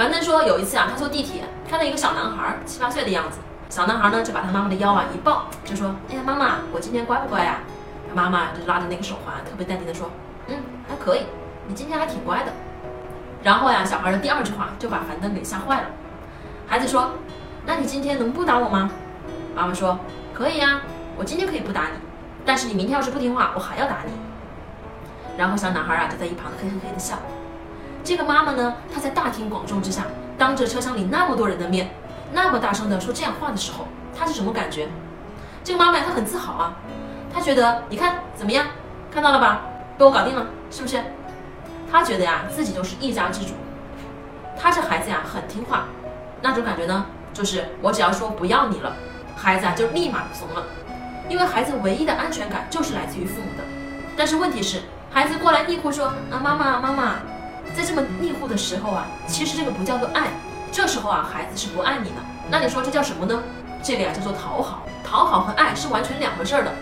樊登说有一次啊，他坐地铁看到一个小男孩，七八岁的样子。小男孩呢就把他妈妈的腰啊一抱，就说：“哎呀，妈妈，我今天乖不乖呀？”他妈妈就拉着那个手环，特别淡定的说：“嗯，还可以，你今天还挺乖的。”然后呀，小孩的第二句话就把樊登给吓坏了。孩子说：“那你今天能不打我吗？”妈妈说：“可以呀，我今天可以不打你，但是你明天要是不听话，我还要打你。”然后小男孩啊就在一旁嘿嘿嘿的笑。这个妈妈呢，她在大庭广众之下，当着车厢里那么多人的面。那么大声的说这样话的时候，她是什么感觉？这个妈妈她很自豪啊，她觉得你看怎么样，看到了吧，被我搞定了，是不是？她觉得呀自己就是一家之主，她这孩子呀很听话，那种感觉呢，就是我只要说不要你了，孩子啊就立马怂了，因为孩子唯一的安全感就是来自于父母的。但是问题是，孩子过来腻呼说啊妈妈妈妈，在这么腻呼的时候啊，其实这个不叫做爱。这时候啊，孩子是不爱你的，那你说这叫什么呢？这个呀叫做讨好，讨好和爱是完全两回事儿的。